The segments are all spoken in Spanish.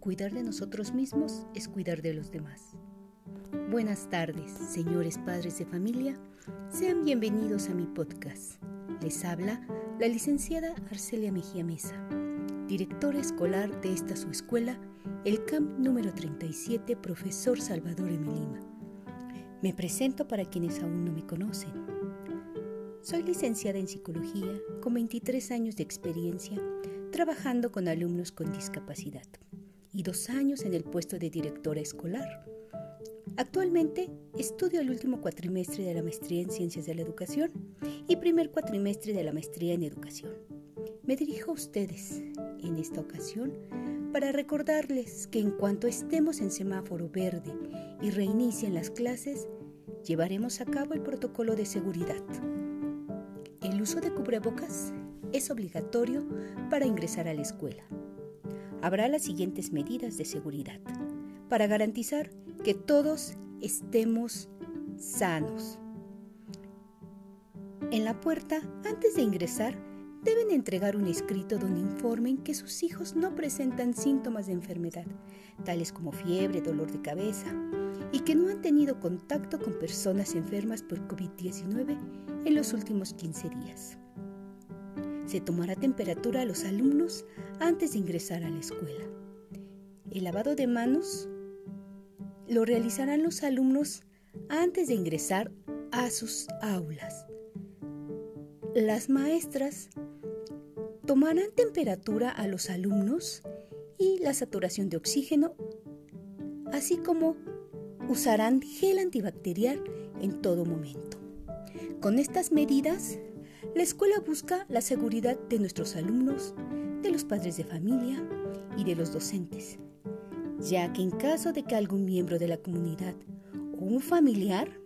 cuidar de nosotros mismos es cuidar de los demás. Buenas tardes, señores padres de familia. Sean bienvenidos a mi podcast. Les habla la licenciada Arcelia Mejía Mesa, directora escolar de esta su escuela, el CAMP número 37, profesor Salvador Emelima. Me presento para quienes aún no me conocen. Soy licenciada en psicología con 23 años de experiencia trabajando con alumnos con discapacidad y dos años en el puesto de directora escolar. Actualmente estudio el último cuatrimestre de la maestría en Ciencias de la Educación y primer cuatrimestre de la maestría en Educación. Me dirijo a ustedes en esta ocasión para recordarles que en cuanto estemos en semáforo verde y reinicien las clases, llevaremos a cabo el protocolo de seguridad. El uso de cubrebocas es obligatorio para ingresar a la escuela. Habrá las siguientes medidas de seguridad para garantizar que todos estemos sanos. En la puerta, antes de ingresar, deben entregar un escrito donde informen que sus hijos no presentan síntomas de enfermedad, tales como fiebre, dolor de cabeza, y que no han tenido contacto con personas enfermas por COVID-19 en los últimos 15 días. Se tomará temperatura a los alumnos antes de ingresar a la escuela. El lavado de manos lo realizarán los alumnos antes de ingresar a sus aulas. Las maestras tomarán temperatura a los alumnos y la saturación de oxígeno, así como usarán gel antibacterial en todo momento. Con estas medidas, la escuela busca la seguridad de nuestros alumnos, de los padres de familia y de los docentes, ya que en caso de que algún miembro de la comunidad o un familiar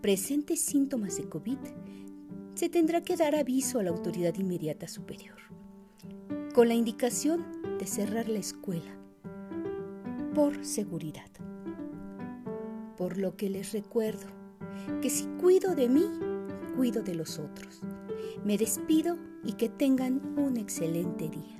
presente síntomas de COVID, se tendrá que dar aviso a la autoridad inmediata superior, con la indicación de cerrar la escuela por seguridad. Por lo que les recuerdo que si cuido de mí, cuido de los otros. Me despido y que tengan un excelente día.